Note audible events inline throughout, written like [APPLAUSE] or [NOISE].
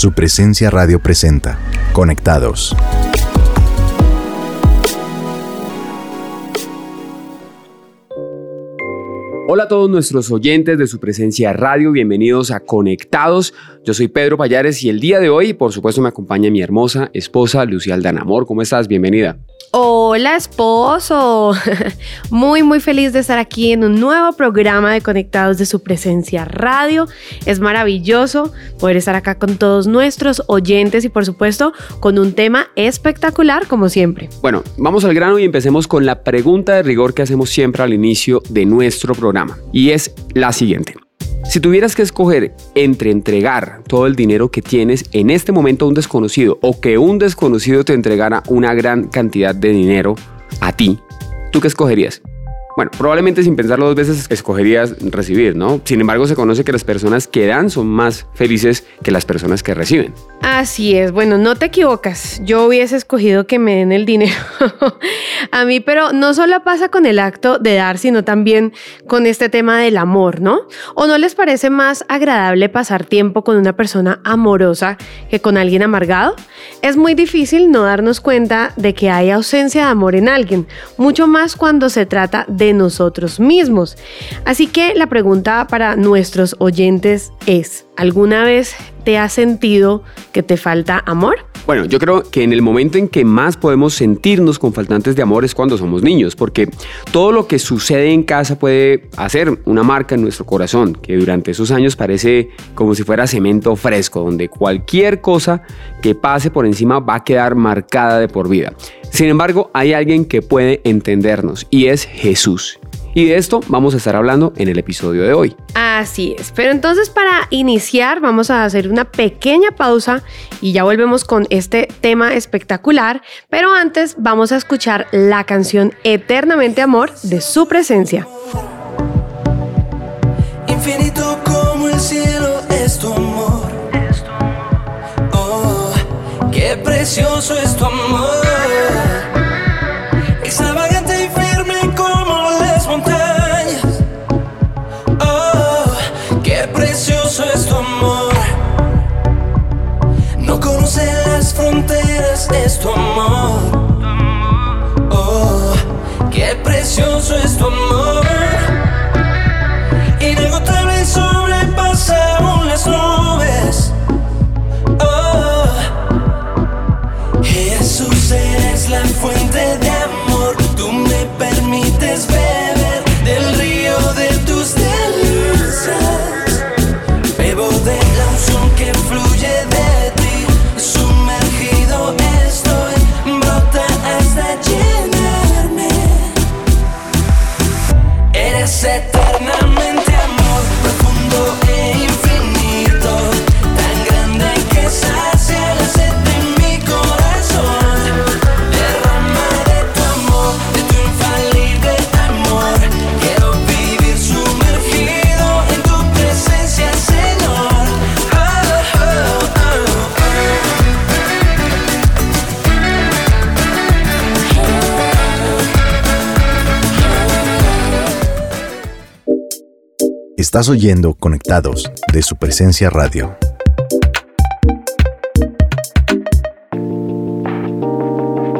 Su presencia radio presenta. Conectados. Hola a todos nuestros oyentes de su presencia radio, bienvenidos a Conectados. Yo soy Pedro Payares y el día de hoy, por supuesto, me acompaña mi hermosa esposa Lucía Aldanamor. ¿Cómo estás? Bienvenida. Hola esposo, [LAUGHS] muy muy feliz de estar aquí en un nuevo programa de Conectados de su presencia radio. Es maravilloso poder estar acá con todos nuestros oyentes y por supuesto con un tema espectacular como siempre. Bueno, vamos al grano y empecemos con la pregunta de rigor que hacemos siempre al inicio de nuestro programa y es la siguiente. Si tuvieras que escoger entre entregar todo el dinero que tienes en este momento a un desconocido o que un desconocido te entregara una gran cantidad de dinero a ti, ¿tú qué escogerías? Bueno, probablemente sin pensarlo dos veces escogerías recibir, ¿no? Sin embargo, se conoce que las personas que dan son más felices que las personas que reciben. Así es, bueno, no te equivocas. Yo hubiese escogido que me den el dinero [LAUGHS] a mí, pero no solo pasa con el acto de dar, sino también con este tema del amor, ¿no? ¿O no les parece más agradable pasar tiempo con una persona amorosa que con alguien amargado? Es muy difícil no darnos cuenta de que hay ausencia de amor en alguien, mucho más cuando se trata de nosotros mismos. Así que la pregunta para nuestros oyentes es, ¿alguna vez te has sentido que te falta amor? Bueno, yo creo que en el momento en que más podemos sentirnos con faltantes de amor es cuando somos niños, porque todo lo que sucede en casa puede hacer una marca en nuestro corazón, que durante esos años parece como si fuera cemento fresco, donde cualquier cosa que pase por encima va a quedar marcada de por vida. Sin embargo, hay alguien que puede entendernos y es Jesús. Y de esto vamos a estar hablando en el episodio de hoy. Así es, pero entonces para iniciar vamos a hacer una pequeña pausa y ya volvemos con este tema espectacular, pero antes vamos a escuchar la canción Eternamente Amor de su presencia. Infinito como el cielo es tu amor. Oh, qué precioso es tu amor. Tu amor. Oh, qué precioso es tu amor. Inagotable sobrepasa aún las nubes. Oh, Jesús eres la fuente Estás oyendo Conectados de su presencia radio.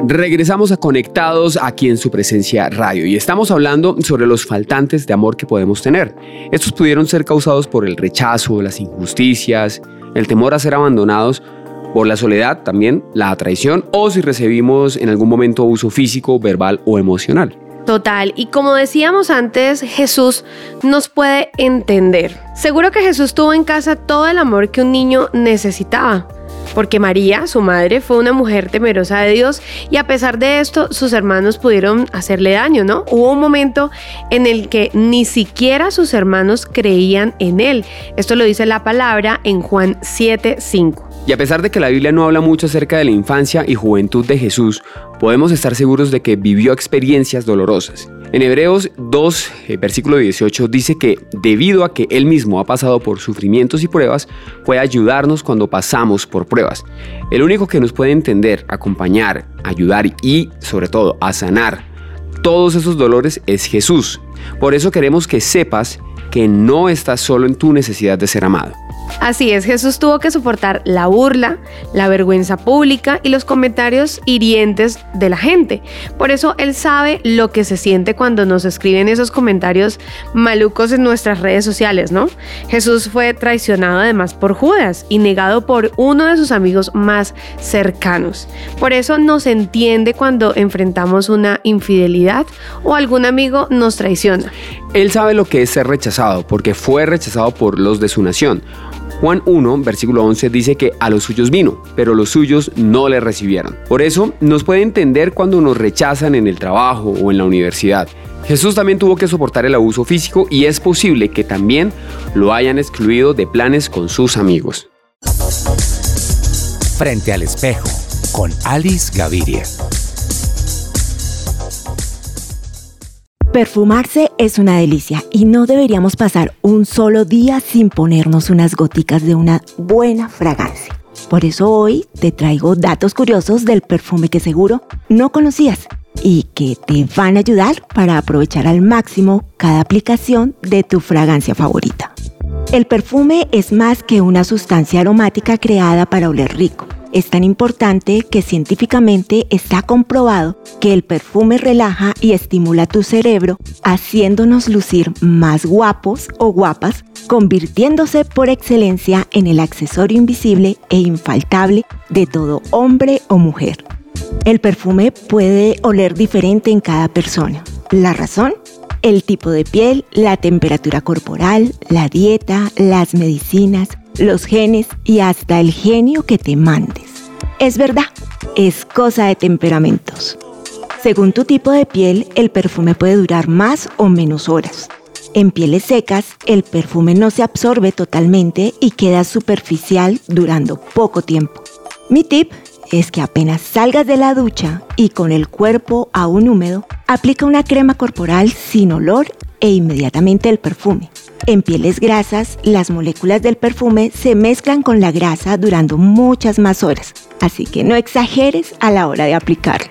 Regresamos a Conectados aquí en su presencia radio y estamos hablando sobre los faltantes de amor que podemos tener. Estos pudieron ser causados por el rechazo, las injusticias, el temor a ser abandonados, por la soledad también, la traición o si recibimos en algún momento abuso físico, verbal o emocional. Total, y como decíamos antes, Jesús nos puede entender. Seguro que Jesús tuvo en casa todo el amor que un niño necesitaba. Porque María, su madre, fue una mujer temerosa de Dios y a pesar de esto sus hermanos pudieron hacerle daño, ¿no? Hubo un momento en el que ni siquiera sus hermanos creían en él. Esto lo dice la palabra en Juan 7:5. Y a pesar de que la Biblia no habla mucho acerca de la infancia y juventud de Jesús, podemos estar seguros de que vivió experiencias dolorosas. En Hebreos 2, eh, versículo 18, dice que debido a que Él mismo ha pasado por sufrimientos y pruebas, puede ayudarnos cuando pasamos por pruebas. El único que nos puede entender, acompañar, ayudar y, sobre todo, a sanar todos esos dolores es Jesús. Por eso queremos que sepas que no estás solo en tu necesidad de ser amado. Así es, Jesús tuvo que soportar la burla, la vergüenza pública y los comentarios hirientes de la gente. Por eso Él sabe lo que se siente cuando nos escriben esos comentarios malucos en nuestras redes sociales, ¿no? Jesús fue traicionado además por Judas y negado por uno de sus amigos más cercanos. Por eso nos entiende cuando enfrentamos una infidelidad o algún amigo nos traiciona. Él sabe lo que es ser rechazado porque fue rechazado por los de su nación. Juan 1, versículo 11 dice que a los suyos vino, pero los suyos no le recibieron. Por eso nos puede entender cuando nos rechazan en el trabajo o en la universidad. Jesús también tuvo que soportar el abuso físico y es posible que también lo hayan excluido de planes con sus amigos. Frente al espejo, con Alice Gaviria. Perfumarse es una delicia y no deberíamos pasar un solo día sin ponernos unas goticas de una buena fragancia. Por eso hoy te traigo datos curiosos del perfume que seguro no conocías y que te van a ayudar para aprovechar al máximo cada aplicación de tu fragancia favorita. El perfume es más que una sustancia aromática creada para oler rico es tan importante que científicamente está comprobado que el perfume relaja y estimula tu cerebro, haciéndonos lucir más guapos o guapas, convirtiéndose por excelencia en el accesorio invisible e infaltable de todo hombre o mujer. El perfume puede oler diferente en cada persona. ¿La razón? El tipo de piel, la temperatura corporal, la dieta, las medicinas, los genes y hasta el genio que te mandes. Es verdad, es cosa de temperamentos. Según tu tipo de piel, el perfume puede durar más o menos horas. En pieles secas, el perfume no se absorbe totalmente y queda superficial durando poco tiempo. Mi tip es que apenas salgas de la ducha y con el cuerpo aún húmedo, aplica una crema corporal sin olor e inmediatamente el perfume. En pieles grasas, las moléculas del perfume se mezclan con la grasa durando muchas más horas, así que no exageres a la hora de aplicarlo.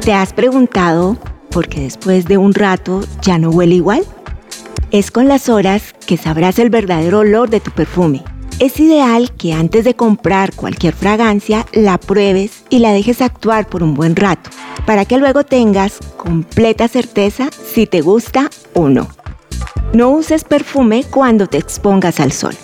¿Te has preguntado por qué después de un rato ya no huele igual? Es con las horas que sabrás el verdadero olor de tu perfume. Es ideal que antes de comprar cualquier fragancia la pruebes y la dejes actuar por un buen rato, para que luego tengas completa certeza si te gusta o no. No uses perfume cuando te expongas al sol.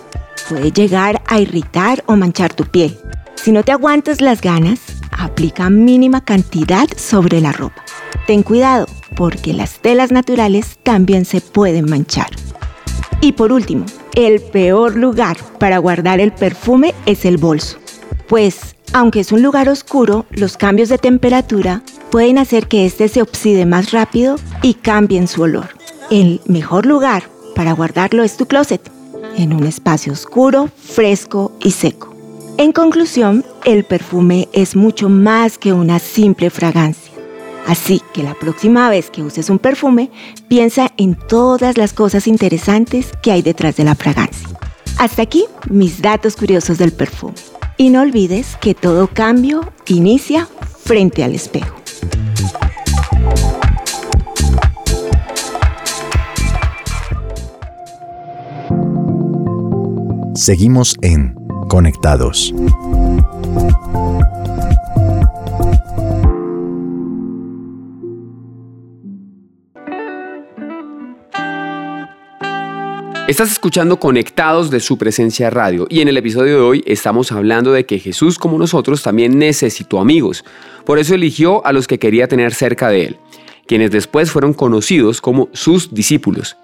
Puede llegar a irritar o manchar tu piel. Si no te aguantas las ganas, aplica mínima cantidad sobre la ropa. Ten cuidado, porque las telas naturales también se pueden manchar. Y por último, el peor lugar para guardar el perfume es el bolso. Pues, aunque es un lugar oscuro, los cambios de temperatura pueden hacer que éste se oxide más rápido y cambie su olor. El mejor lugar para guardarlo es tu closet, en un espacio oscuro, fresco y seco. En conclusión, el perfume es mucho más que una simple fragancia. Así que la próxima vez que uses un perfume, piensa en todas las cosas interesantes que hay detrás de la fragancia. Hasta aquí mis datos curiosos del perfume. Y no olvides que todo cambio inicia frente al espejo. Seguimos en Conectados. Estás escuchando Conectados de su presencia radio y en el episodio de hoy estamos hablando de que Jesús como nosotros también necesitó amigos. Por eso eligió a los que quería tener cerca de él quienes después fueron conocidos como sus discípulos.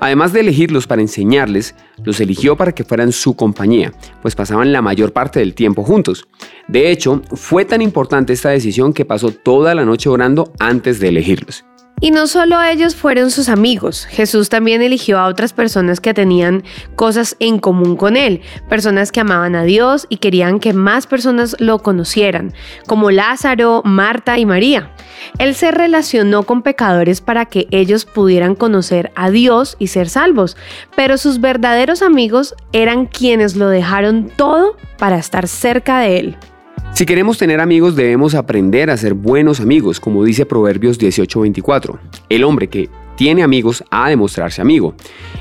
Además de elegirlos para enseñarles, los eligió para que fueran su compañía, pues pasaban la mayor parte del tiempo juntos. De hecho, fue tan importante esta decisión que pasó toda la noche orando antes de elegirlos. Y no solo ellos fueron sus amigos, Jesús también eligió a otras personas que tenían cosas en común con él, personas que amaban a Dios y querían que más personas lo conocieran, como Lázaro, Marta y María. Él se relacionó con pecadores para que ellos pudieran conocer a Dios y ser salvos, pero sus verdaderos amigos eran quienes lo dejaron todo para estar cerca de él. Si queremos tener amigos debemos aprender a ser buenos amigos, como dice Proverbios 18:24. El hombre que tiene amigos a demostrarse amigo.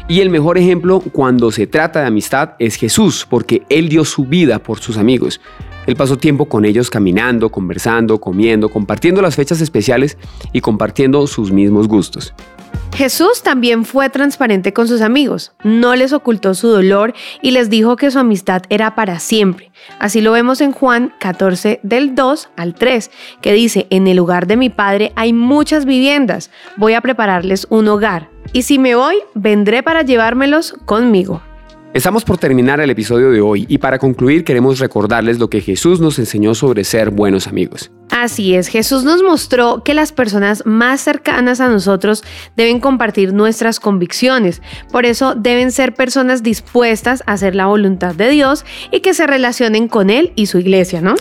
Y el mejor ejemplo cuando se trata de amistad es Jesús, porque Él dio su vida por sus amigos. Él pasó tiempo con ellos caminando, conversando, comiendo, compartiendo las fechas especiales y compartiendo sus mismos gustos. Jesús también fue transparente con sus amigos, no les ocultó su dolor y les dijo que su amistad era para siempre. Así lo vemos en Juan 14 del 2 al 3, que dice, en el lugar de mi Padre hay muchas viviendas, voy a prepararles un hogar, y si me voy, vendré para llevármelos conmigo. Estamos por terminar el episodio de hoy y para concluir queremos recordarles lo que Jesús nos enseñó sobre ser buenos amigos. Así es, Jesús nos mostró que las personas más cercanas a nosotros deben compartir nuestras convicciones, por eso deben ser personas dispuestas a hacer la voluntad de Dios y que se relacionen con Él y su iglesia, ¿no?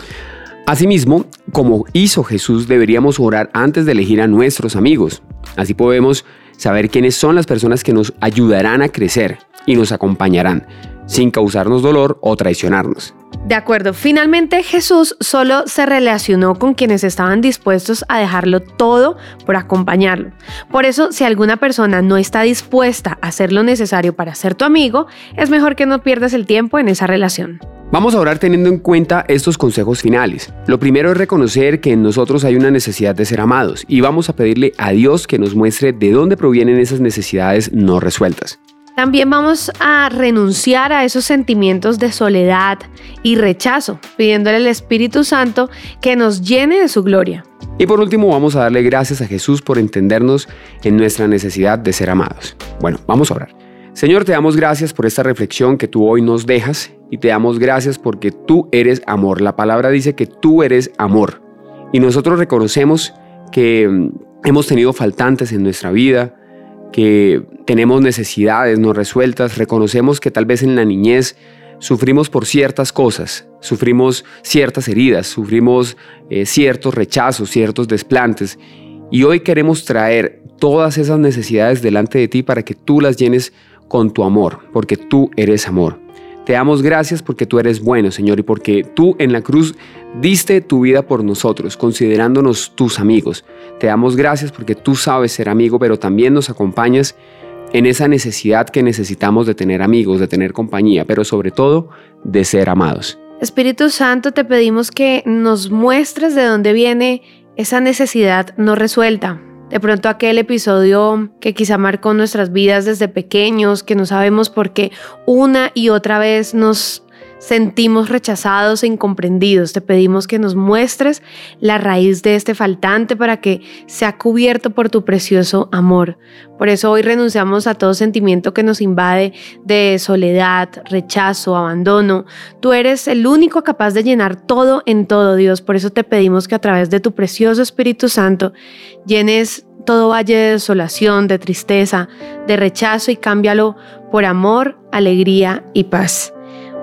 Asimismo, como hizo Jesús, deberíamos orar antes de elegir a nuestros amigos. Así podemos saber quiénes son las personas que nos ayudarán a crecer y nos acompañarán, sin causarnos dolor o traicionarnos. De acuerdo, finalmente Jesús solo se relacionó con quienes estaban dispuestos a dejarlo todo por acompañarlo. Por eso, si alguna persona no está dispuesta a hacer lo necesario para ser tu amigo, es mejor que no pierdas el tiempo en esa relación. Vamos a orar teniendo en cuenta estos consejos finales. Lo primero es reconocer que en nosotros hay una necesidad de ser amados y vamos a pedirle a Dios que nos muestre de dónde provienen esas necesidades no resueltas. También vamos a renunciar a esos sentimientos de soledad y rechazo, pidiéndole al Espíritu Santo que nos llene de su gloria. Y por último vamos a darle gracias a Jesús por entendernos en nuestra necesidad de ser amados. Bueno, vamos a orar. Señor, te damos gracias por esta reflexión que tú hoy nos dejas y te damos gracias porque tú eres amor. La palabra dice que tú eres amor. Y nosotros reconocemos que mm, hemos tenido faltantes en nuestra vida, que tenemos necesidades no resueltas, reconocemos que tal vez en la niñez sufrimos por ciertas cosas, sufrimos ciertas heridas, sufrimos eh, ciertos rechazos, ciertos desplantes, y hoy queremos traer todas esas necesidades delante de ti para que tú las llenes con tu amor, porque tú eres amor. Te damos gracias porque tú eres bueno, Señor, y porque tú en la cruz diste tu vida por nosotros, considerándonos tus amigos. Te damos gracias porque tú sabes ser amigo, pero también nos acompañas en esa necesidad que necesitamos de tener amigos, de tener compañía, pero sobre todo de ser amados. Espíritu Santo, te pedimos que nos muestres de dónde viene esa necesidad no resuelta, de pronto aquel episodio que quizá marcó nuestras vidas desde pequeños, que no sabemos por qué una y otra vez nos sentimos rechazados e incomprendidos. Te pedimos que nos muestres la raíz de este faltante para que sea cubierto por tu precioso amor. Por eso hoy renunciamos a todo sentimiento que nos invade de soledad, rechazo, abandono. Tú eres el único capaz de llenar todo en todo, Dios. Por eso te pedimos que a través de tu precioso Espíritu Santo llenes todo valle de desolación, de tristeza, de rechazo y cámbialo por amor, alegría y paz.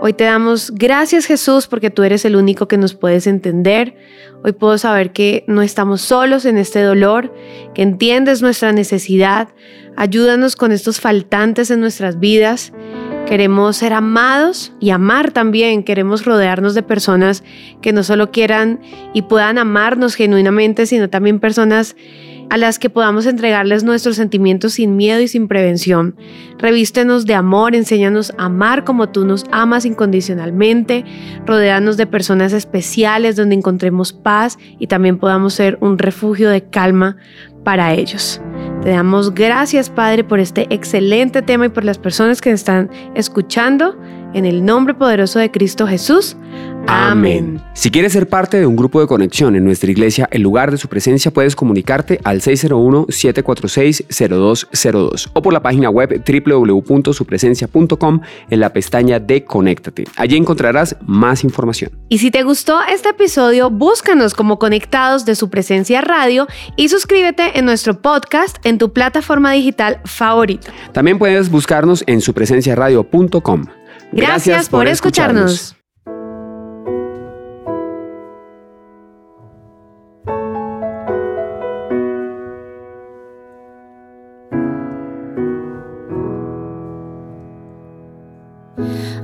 Hoy te damos gracias Jesús porque tú eres el único que nos puedes entender. Hoy puedo saber que no estamos solos en este dolor, que entiendes nuestra necesidad. Ayúdanos con estos faltantes en nuestras vidas. Queremos ser amados y amar también. Queremos rodearnos de personas que no solo quieran y puedan amarnos genuinamente, sino también personas a las que podamos entregarles nuestros sentimientos sin miedo y sin prevención. Revístenos de amor, enséñanos a amar como tú nos amas incondicionalmente, rodeanos de personas especiales donde encontremos paz y también podamos ser un refugio de calma para ellos. Te damos gracias, Padre, por este excelente tema y por las personas que están escuchando. En el nombre poderoso de Cristo Jesús. Amén. Si quieres ser parte de un grupo de conexión en nuestra iglesia, en lugar de su presencia, puedes comunicarte al 601-746-0202 o por la página web www.supresencia.com en la pestaña de Conéctate. Allí encontrarás más información. Y si te gustó este episodio, búscanos como Conectados de su presencia radio y suscríbete en nuestro podcast en tu plataforma digital favorita. También puedes buscarnos en supresenciaradio.com. Gracias, por, escucharnos.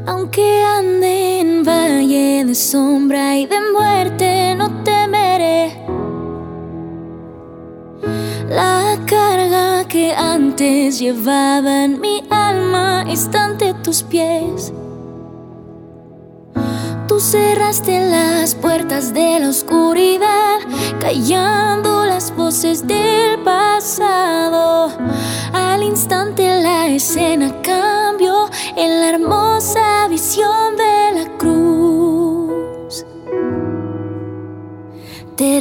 Aunque ande en valle de sombra y de muerte, no temeré la carga que antes llevaban mi alma instante tus pies. Tú cerraste las puertas de la oscuridad, callando las voces del pasado. Al instante la escena cambió en la hermosa visión de la cruz. Te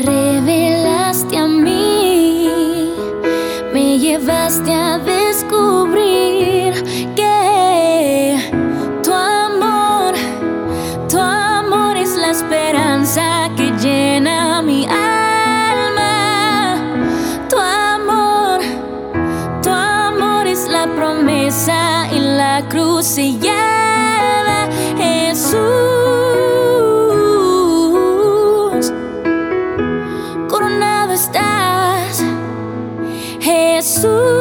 Jesús, coronado estás. Jesús,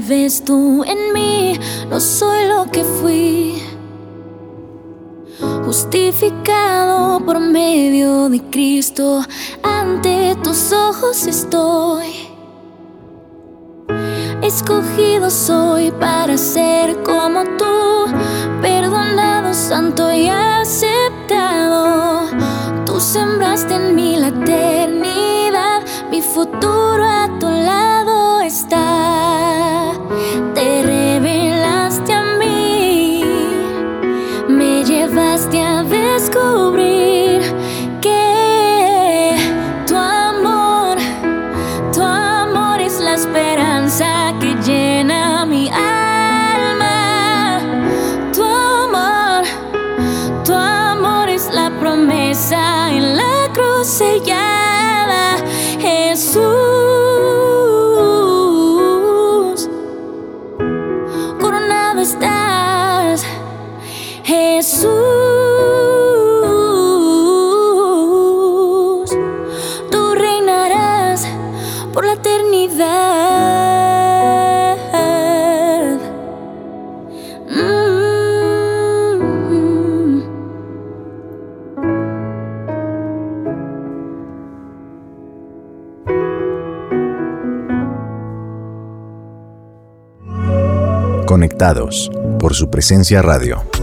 vives tú en mí, no soy lo que fui. Justificado por medio de Cristo, ante tus ojos estoy. Escogido soy para ser como tú, perdonado, santo y aceptado. Tú sembraste en mí la eternidad, mi futuro a tu lado por la eternidad. Conectados por su presencia radio.